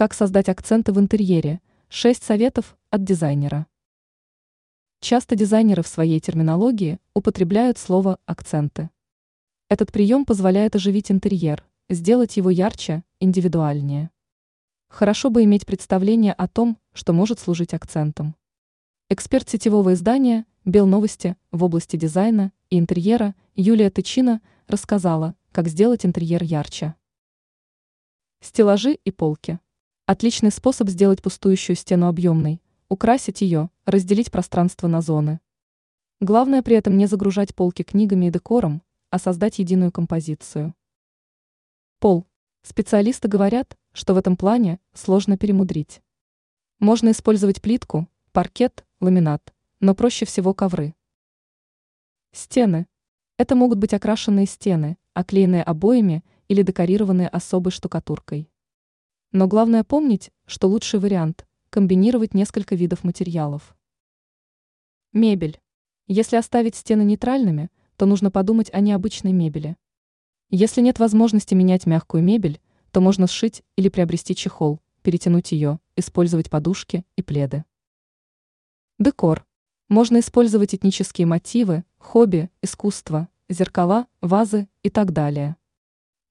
Как создать акценты в интерьере? 6 советов от дизайнера. Часто дизайнеры в своей терминологии употребляют слово «акценты». Этот прием позволяет оживить интерьер, сделать его ярче, индивидуальнее. Хорошо бы иметь представление о том, что может служить акцентом. Эксперт сетевого издания «Белновости» в области дизайна и интерьера Юлия Тычина рассказала, как сделать интерьер ярче. Стеллажи и полки. Отличный способ сделать пустующую стену объемной, украсить ее, разделить пространство на зоны. Главное при этом не загружать полки книгами и декором, а создать единую композицию. Пол. Специалисты говорят, что в этом плане сложно перемудрить. Можно использовать плитку, паркет, ламинат, но проще всего ковры. Стены. Это могут быть окрашенные стены, оклеенные обоями или декорированные особой штукатуркой. Но главное помнить, что лучший вариант – комбинировать несколько видов материалов. Мебель. Если оставить стены нейтральными, то нужно подумать о необычной мебели. Если нет возможности менять мягкую мебель, то можно сшить или приобрести чехол, перетянуть ее, использовать подушки и пледы. Декор. Можно использовать этнические мотивы, хобби, искусство, зеркала, вазы и так далее.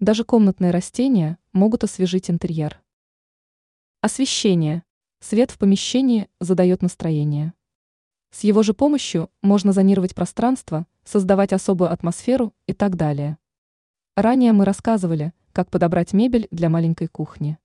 Даже комнатные растения могут освежить интерьер. Освещение. Свет в помещении задает настроение. С его же помощью можно зонировать пространство, создавать особую атмосферу и так далее. Ранее мы рассказывали, как подобрать мебель для маленькой кухни.